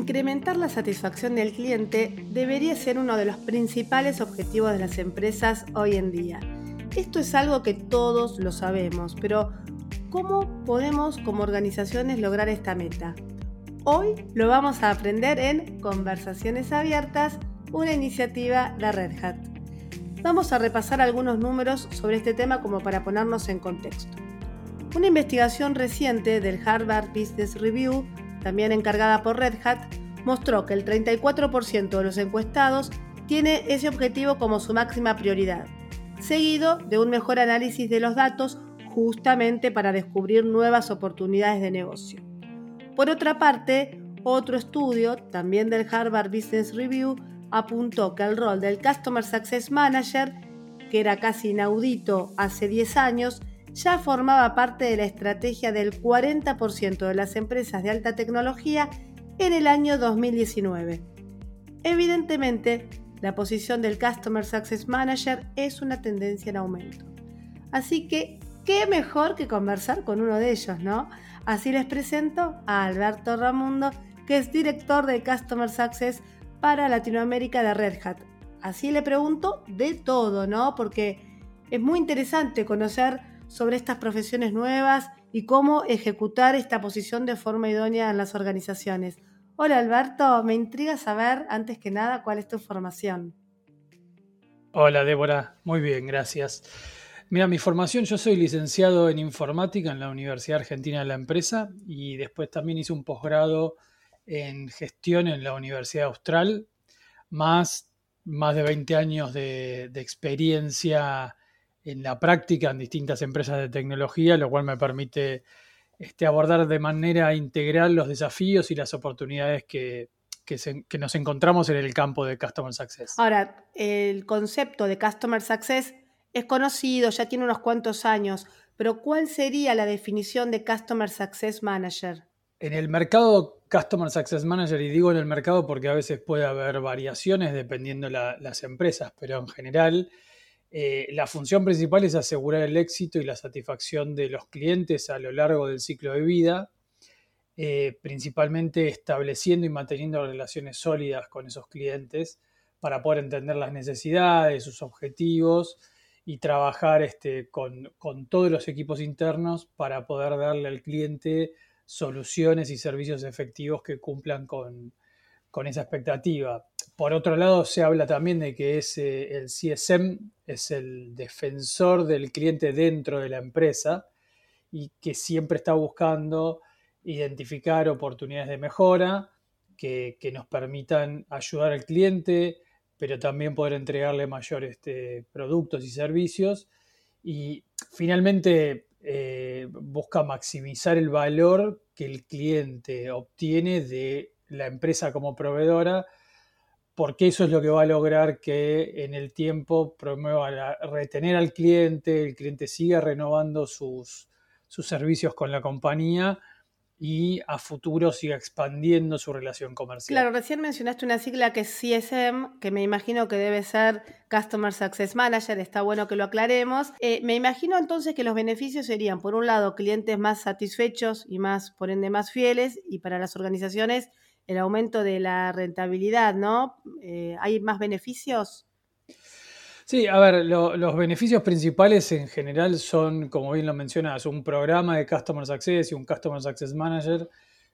incrementar la satisfacción del cliente debería ser uno de los principales objetivos de las empresas hoy en día. Esto es algo que todos lo sabemos, pero ¿cómo podemos como organizaciones lograr esta meta? Hoy lo vamos a aprender en Conversaciones Abiertas, una iniciativa de Red Hat. Vamos a repasar algunos números sobre este tema como para ponernos en contexto. Una investigación reciente del Harvard Business Review, también encargada por Red Hat, mostró que el 34% de los encuestados tiene ese objetivo como su máxima prioridad, seguido de un mejor análisis de los datos justamente para descubrir nuevas oportunidades de negocio. Por otra parte, otro estudio, también del Harvard Business Review, apuntó que el rol del Customer Success Manager, que era casi inaudito hace 10 años, ya formaba parte de la estrategia del 40% de las empresas de alta tecnología en el año 2019. Evidentemente, la posición del Customer Success Manager es una tendencia en aumento. Así que, ¿qué mejor que conversar con uno de ellos, no? Así les presento a Alberto Ramundo, que es director de Customer Success para Latinoamérica de Red Hat. Así le pregunto de todo, ¿no? Porque es muy interesante conocer sobre estas profesiones nuevas y cómo ejecutar esta posición de forma idónea en las organizaciones. Hola Alberto, me intriga saber antes que nada cuál es tu formación. Hola Débora, muy bien, gracias. Mira, mi formación, yo soy licenciado en informática en la Universidad Argentina de la Empresa y después también hice un posgrado en gestión en la Universidad Austral, más, más de 20 años de, experiencia en la práctica en distintas empresas de tecnología, lo cual me permite este, abordar de manera integral los desafíos y las oportunidades que, que, nos encontramos en el campo de Customer Success. Ahora, el concepto de Customer Success es conocido, ya tiene unos cuantos años, pero ¿cuál sería la definición de Customer Success Manager? En el mercado Customer Success Manager, y digo en el mercado porque a veces puede haber variaciones dependiendo de las empresas, pero en general eh, la función principal es asegurar el éxito y la satisfacción de los clientes a lo largo del ciclo de vida, eh, principalmente estableciendo y manteniendo relaciones sólidas con esos clientes para poder entender las necesidades, sus objetivos y trabajar este, con, con todos los equipos internos para poder darle al cliente soluciones y servicios efectivos que cumplan con, esa expectativa. Por otro lado, se habla también de que es, el CSM es el defensor del cliente dentro de la empresa y que siempre está buscando identificar oportunidades de mejora que, nos permitan ayudar al cliente, pero también poder entregarle mayores este, productos y servicios. Y finalmente, eh, busca maximizar el valor que el cliente obtiene de la empresa como proveedora, porque eso es lo que va a lograr que en el tiempo promueva retener al cliente, el cliente siga renovando sus, sus servicios con la compañía y a futuro siga expandiendo su relación comercial. Claro, recién mencionaste una sigla que es CSM, que me imagino que debe ser Customer Success Manager, está bueno que lo aclaremos. Eh, me imagino entonces que los beneficios serían, por un lado, clientes más satisfechos y más, por ende, más fieles, y para las organizaciones, el aumento de la rentabilidad, ¿no? Eh, ¿Hay más beneficios? Sí, a ver, los beneficios principales en general son, como bien lo mencionas, un programa de Customer Success y un Customer Success Manager.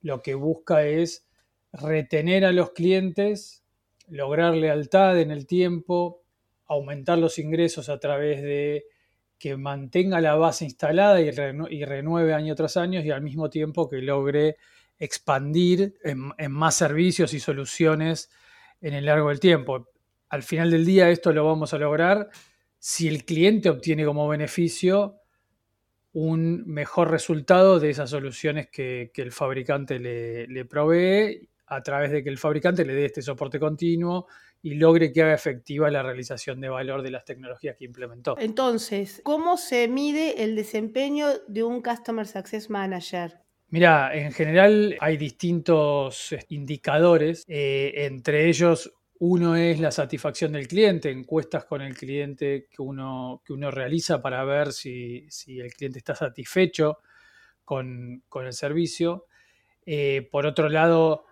Lo que busca es retener a los clientes, lograr lealtad en el tiempo, aumentar los ingresos a través de que mantenga la base instalada y, renueve año tras año y al mismo tiempo que logre expandir en más servicios y soluciones en el largo del tiempo al final del día esto lo vamos a lograr si el cliente obtiene como beneficio un mejor resultado de esas soluciones que, el fabricante le, provee a través de que el fabricante le dé este soporte continuo y logre que haga efectiva la realización de valor de las tecnologías que implementó. Entonces, ¿cómo se mide el desempeño de un Customer Success Manager? Mira, en general hay distintos indicadores, eh, entre ellos uno es la satisfacción del cliente, encuestas con el cliente que uno, que uno realiza para ver si, el cliente está satisfecho con, el servicio. Eh, por otro lado,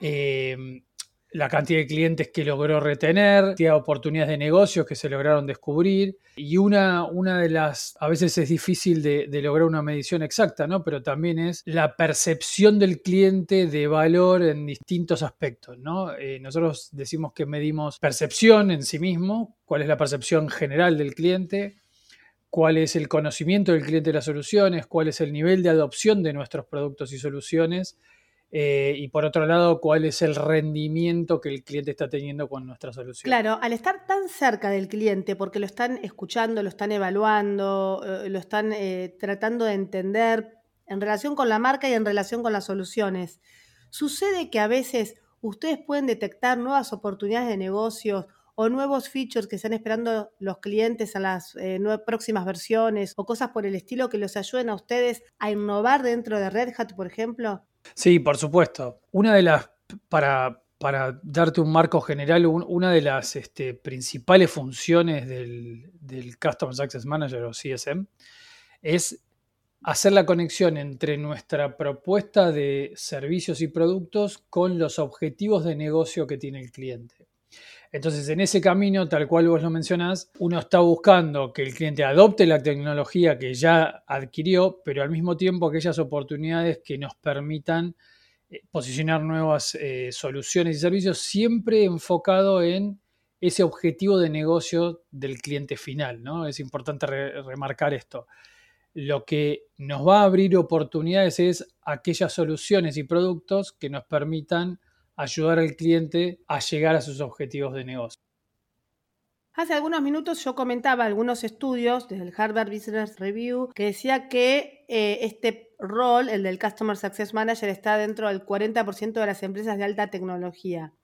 eh, la cantidad de clientes que logró retener, cantidad de oportunidades de negocios que se lograron descubrir. Y una, una de las, a veces es difícil de, lograr una medición exacta, ¿no? Pero también es la percepción del cliente de valor en distintos aspectos, ¿no? Eh, nosotros decimos que medimos percepción en sí mismo, cuál es la percepción general del cliente, cuál es el conocimiento del cliente de las soluciones, cuál es el nivel de adopción de nuestros productos y soluciones eh, y por otro lado, cuál es el rendimiento que el cliente está teniendo con nuestra solución. Claro, al estar tan cerca del cliente, porque lo están escuchando, lo están evaluando, eh, lo están eh, tratando de entender en relación con la marca y en relación con las soluciones, sucede que a veces ustedes pueden detectar nuevas oportunidades de negocios o nuevos features que están esperando los clientes a las próximas versiones o cosas por el estilo que los ayuden a ustedes a innovar dentro de Red Hat, por ejemplo? Sí, por supuesto. Una de las, para, para darte un marco general, una de las este, principales funciones del, del Customer Success Manager o CSM es hacer la conexión entre nuestra propuesta de servicios y productos con los objetivos de negocio que tiene el cliente. Entonces, en ese camino, tal cual vos lo mencionás, uno está buscando que el cliente adopte la tecnología que ya adquirió, pero al mismo tiempo aquellas oportunidades que nos permitan eh, posicionar nuevas eh, soluciones y servicios, siempre enfocado en ese objetivo de negocio del cliente final. ¿no? Es importante remarcar esto. Lo que nos va a abrir oportunidades es aquellas soluciones y productos que nos permitan ayudar al cliente a llegar a sus objetivos de negocio. Hace algunos minutos yo comentaba algunos estudios del Harvard Business Review que decía que eh, este rol, el del Customer Success Manager, está dentro del 40% de las empresas de alta tecnología.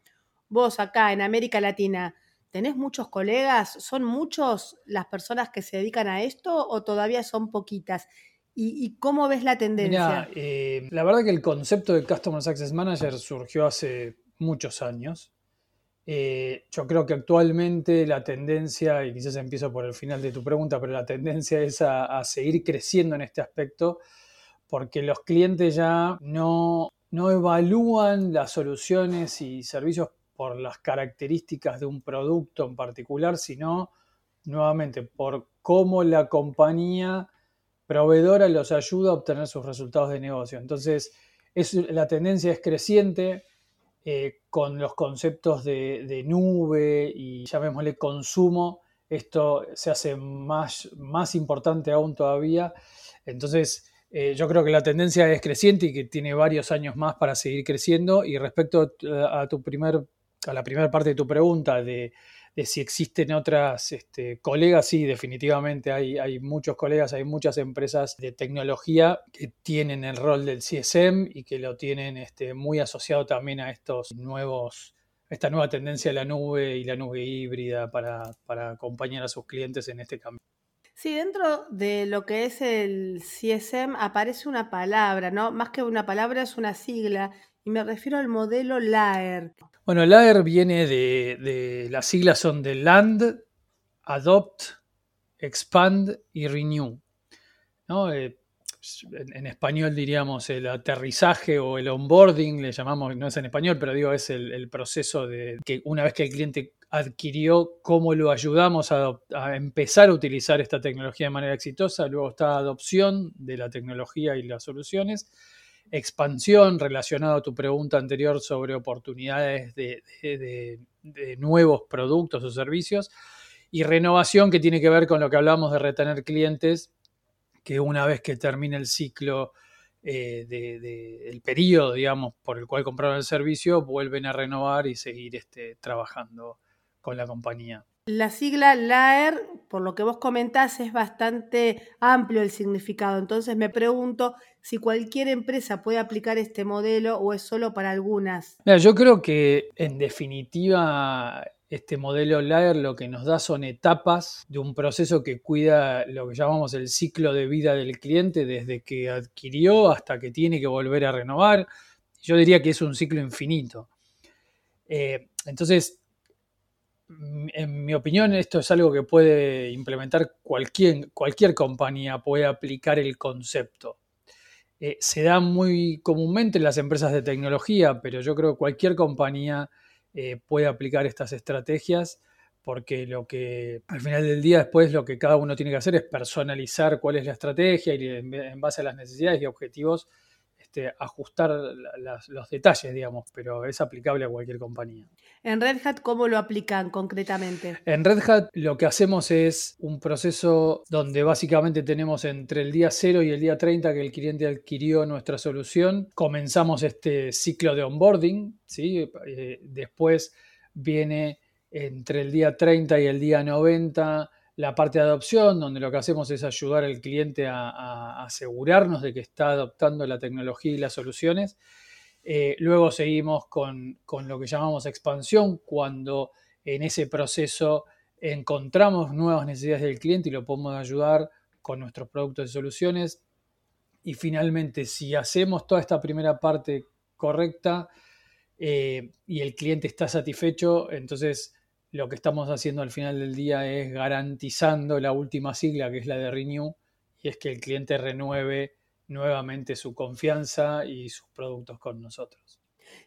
Vos acá en América Latina, ¿tenés muchos colegas? ¿Son muchos las personas que se dedican a esto o todavía son poquitas? ¿Y, cómo ves la tendencia? Eh, la verdad que el concepto de Customer Success Manager surgió hace muchos años. Eh, yo creo que actualmente la tendencia, y quizás empiezo por el final de tu pregunta, pero la tendencia es a, seguir creciendo en este aspecto porque los clientes ya no, no evalúan las soluciones y servicios por las características de un producto en particular, sino nuevamente por cómo la compañía proveedora los ayuda a obtener sus resultados de negocio. Entonces, es, la tendencia es creciente eh, con los conceptos de, nube y llamémosle consumo. Esto se hace más, más importante aún todavía. Entonces, eh, yo creo que la tendencia es creciente y que tiene varios años más para seguir creciendo. Y respecto a, tu primer, a la primera parte de tu pregunta de si existen otras este, colegas, sí, definitivamente hay, muchos colegas, hay muchas empresas de tecnología que tienen el rol del CSM y que lo tienen este, muy asociado también a estos nuevos, esta nueva tendencia de la nube y la nube híbrida para, para acompañar a sus clientes en este cambio. Sí, dentro de lo que es el CSM aparece una palabra, ¿no? Más que una palabra es una sigla y me refiero al modelo LAER. Bueno, LAER viene de, las siglas son de Land, Adopt, Expand y Renew. Eh, en, español diríamos el aterrizaje o el onboarding, le llamamos, no es en español, pero digo, es el, proceso de que una vez que el cliente adquirió, cómo lo ayudamos a, a, empezar a utilizar esta tecnología de manera exitosa. Luego está adopción de la tecnología y las soluciones expansión relacionado a tu pregunta anterior sobre oportunidades de, nuevos productos o servicios y renovación que tiene que ver con lo que hablamos de retener clientes que una vez que termine el ciclo eh, del periodo, digamos, por el cual compraron el servicio, vuelven a renovar y seguir este, trabajando con la compañía. La sigla LAER, por lo que vos comentás, es bastante amplio el significado. Entonces me pregunto si cualquier empresa puede aplicar este modelo o es solo para algunas. yo creo que en definitiva este modelo LAER lo que nos da son etapas de un proceso que cuida lo que llamamos el ciclo de vida del cliente desde que adquirió hasta que tiene que volver a renovar. Yo diría que es un ciclo infinito. Eh, entonces, en mi opinión, esto es algo que puede implementar cualquier, cualquier compañía, puede aplicar el concepto. eh, se da muy comúnmente en las empresas de tecnología, pero yo creo que cualquier compañía eh, puede aplicar estas estrategias porque lo que al final del día después lo que cada uno tiene que hacer es personalizar cuál es la estrategia y en base a las necesidades y objetivos este, ajustar los detalles, digamos, pero es aplicable a cualquier compañía. En Red Hat, ¿cómo lo aplican concretamente? En Red Hat lo que hacemos es un proceso donde básicamente tenemos entre el día 0 y el día 30 que el cliente adquirió nuestra solución, comenzamos este ciclo de onboarding, ¿sí? Eh, después viene entre el día 30 y el día 90 la parte de adopción, donde lo que hacemos es ayudar al cliente a, asegurarnos de que está adoptando la tecnología y las soluciones. Eh, luego seguimos con, lo que llamamos expansión, cuando en ese proceso encontramos nuevas necesidades del cliente y lo podemos ayudar con nuestros productos y soluciones. Y finalmente, si hacemos toda esta primera parte correcta eh, y el cliente está satisfecho, entonces lo que estamos haciendo al final del día es garantizando la última sigla, que es la de Renew, y es que el cliente renueve nuevamente su confianza y sus productos con nosotros.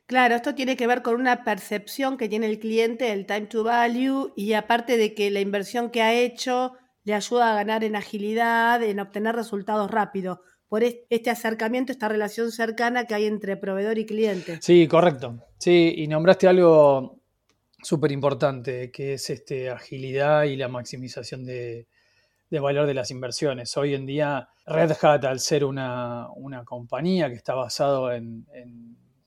Claro, esto tiene que ver con una percepción que tiene el cliente el time to value y aparte de que la inversión que ha hecho le ayuda a ganar en agilidad, en obtener resultados rápidos. Por este acercamiento, esta relación cercana que hay entre proveedor y cliente. Sí, correcto. Sí, y nombraste algo súper importante, que es este, agilidad y la maximización de, valor de las inversiones. Hoy en día, Red Hat, al ser una, compañía que está basado en,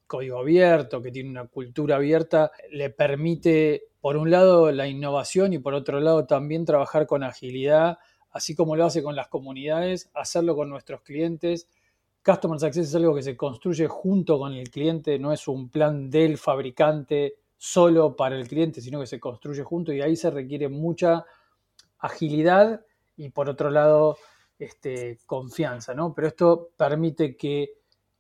código abierto, que tiene una cultura abierta, le permite, por un lado, la innovación y por otro lado, también trabajar con agilidad, así como lo hace con las comunidades, hacerlo con nuestros clientes. Customer Success es algo que se construye junto con el cliente, no es un plan del fabricante solo para el cliente, sino que se construye junto y ahí se requiere mucha agilidad y por otro lado este, confianza, ¿no? Pero esto permite que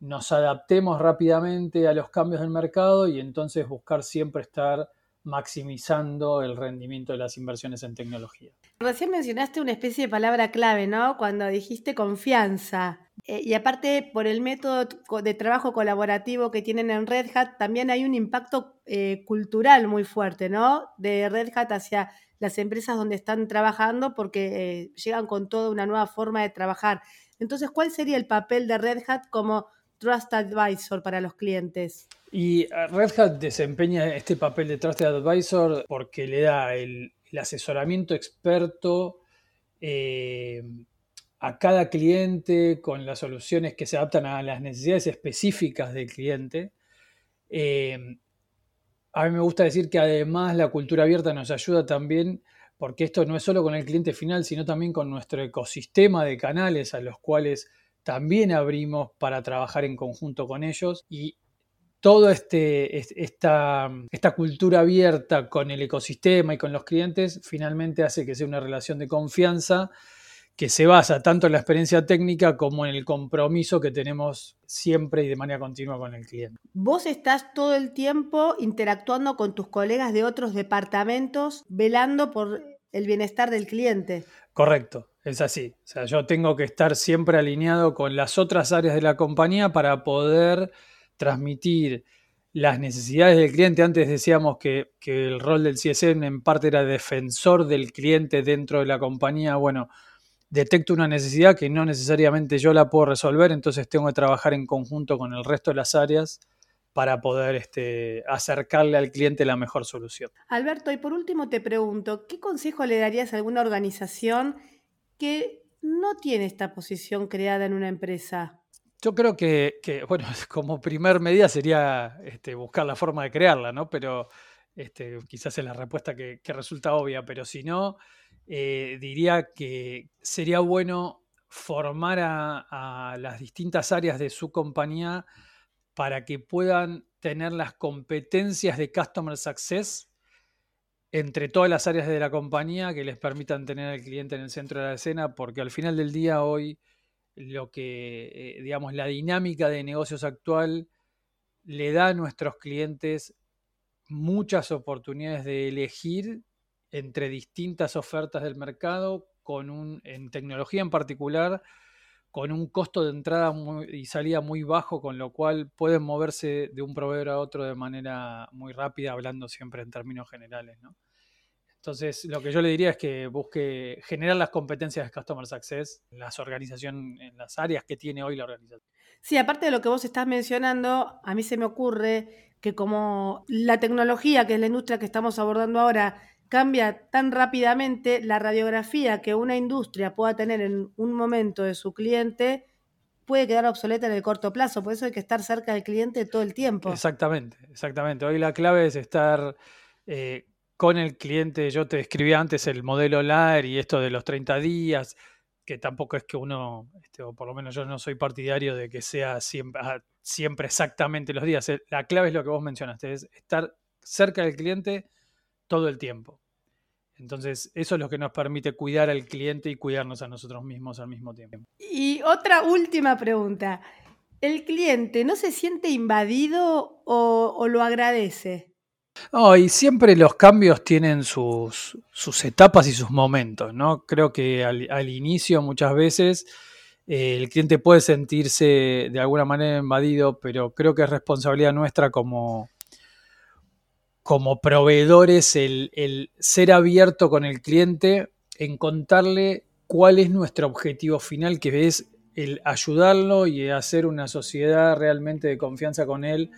nos adaptemos rápidamente a los cambios del mercado y entonces buscar siempre estar maximizando el rendimiento de las inversiones en tecnología. Recién mencionaste una especie de palabra clave, ¿no? Cuando dijiste confianza. Eh, y aparte, por el método de trabajo colaborativo que tienen en Red Hat, también hay un impacto eh, cultural muy fuerte, ¿no? De Red Hat hacia las empresas donde están trabajando porque eh, llegan con toda una nueva forma de trabajar. Entonces, ¿cuál sería el papel de Red Hat como Trust Advisor para los clientes? Y Red Hat desempeña este papel de Trusted Advisor porque le da el, asesoramiento experto a cada cliente con las soluciones que se adaptan a las necesidades específicas del cliente. Eh, a mí me gusta decir que además la cultura abierta nos ayuda también porque esto no es solo con el cliente final, sino también con nuestro ecosistema de canales a los cuales también abrimos para trabajar en conjunto con ellos y toda este, esta, esta cultura abierta con el ecosistema y con los clientes finalmente hace que sea una relación de confianza que se basa tanto en la experiencia técnica como en el compromiso que tenemos siempre y de manera continua con el cliente. Vos estás todo el tiempo interactuando con tus colegas de otros departamentos, velando por el bienestar del cliente. Correcto, es así. O sea, yo tengo que estar siempre alineado con las otras áreas de la compañía para poder transmitir las necesidades del cliente. Antes decíamos que, que el rol del CSM en parte era defensor del cliente dentro de la compañía. Bueno, detecto una necesidad que no necesariamente yo la puedo resolver, entonces tengo que trabajar en conjunto con el resto de las áreas para poder este, acercarle al cliente la mejor solución. Alberto, y por último te pregunto, ¿qué consejo le darías a alguna organización que no tiene esta posición creada en una empresa? Yo creo que, bueno, como primer medida sería este, buscar la forma de crearla, ¿no? Pero este, quizás es la respuesta que resulta obvia, pero si no, eh, diría que sería bueno formar a, las distintas áreas de su compañía para que puedan tener las competencias de Customer Success entre todas las áreas de la compañía que les permitan tener al cliente en el centro de la escena, porque al final del día hoy lo que, eh, digamos, la dinámica de negocios actual le da a nuestros clientes muchas oportunidades de elegir entre distintas ofertas del mercado, con un, en tecnología en particular, con un costo de entrada y salida muy bajo, con lo cual pueden moverse de un proveedor a otro de manera muy rápida, hablando siempre en términos generales. ¿no? Entonces, lo que yo le diría es que busque generar las competencias de Customer Success las organizaciones, en las áreas que tiene hoy la organización. Sí, aparte de lo que vos estás mencionando, a mí se me ocurre que como la tecnología, que es la industria que estamos abordando ahora, cambia tan rápidamente, la radiografía que una industria pueda tener en un momento de su cliente puede quedar obsoleta en el corto plazo. Por eso hay que estar cerca del cliente todo el tiempo. Exactamente, exactamente. Hoy la clave es estar eh, con el cliente. Yo te describí antes el modelo LAR y esto de los 30 días, que tampoco es que uno, este, o por lo menos yo no soy partidario de que sea siempre, ah, siempre exactamente los días. La clave es lo que vos mencionaste, es estar cerca del cliente todo el tiempo. Entonces, eso es lo que nos permite cuidar al cliente y cuidarnos a nosotros mismos al mismo tiempo. Y otra última pregunta. ¿El cliente no se siente invadido o, lo agradece? No, y siempre los cambios tienen sus, etapas y sus momentos, ¿no? Creo que al, inicio muchas veces eh, el cliente puede sentirse de alguna manera invadido, pero creo que es responsabilidad nuestra como, como proveedores el, ser abierto con el cliente en contarle cuál es nuestro objetivo final, que es el ayudarlo y hacer una sociedad realmente de confianza con él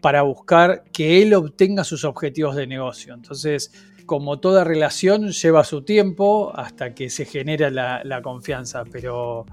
para buscar que él obtenga sus objetivos de negocio. Entonces, como toda relación, lleva su tiempo hasta que se genera la, confianza, pero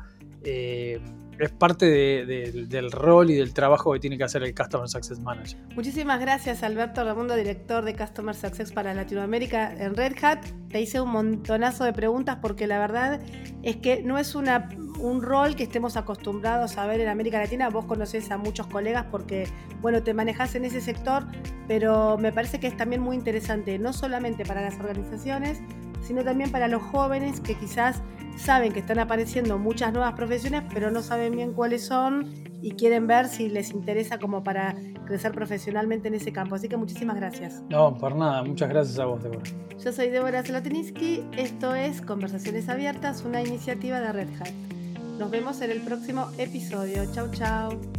eh, es parte del rol y del trabajo que tiene que hacer el Customer Success Manager. Muchísimas gracias Alberto Ramundo, director de Customer Success para Latinoamérica en Red Hat. Te hice un montonazo de preguntas porque la verdad es que no es un rol que estemos acostumbrados a ver en América Latina. Vos conocés a muchos colegas porque, bueno, te manejás en ese sector, pero me parece que es también muy interesante, no solamente para las organizaciones, sino también para los jóvenes que quizás saben que están apareciendo muchas nuevas profesiones, pero no saben bien cuáles son y quieren ver si les interesa como para crecer profesionalmente en ese campo. Así que muchísimas gracias. No, por nada. Muchas gracias a vos, Débora. Yo soy Débora Zlotiniski. Esto es Conversaciones Abiertas, una iniciativa de Red Hat. Nos vemos en el próximo episodio. Chau, chau.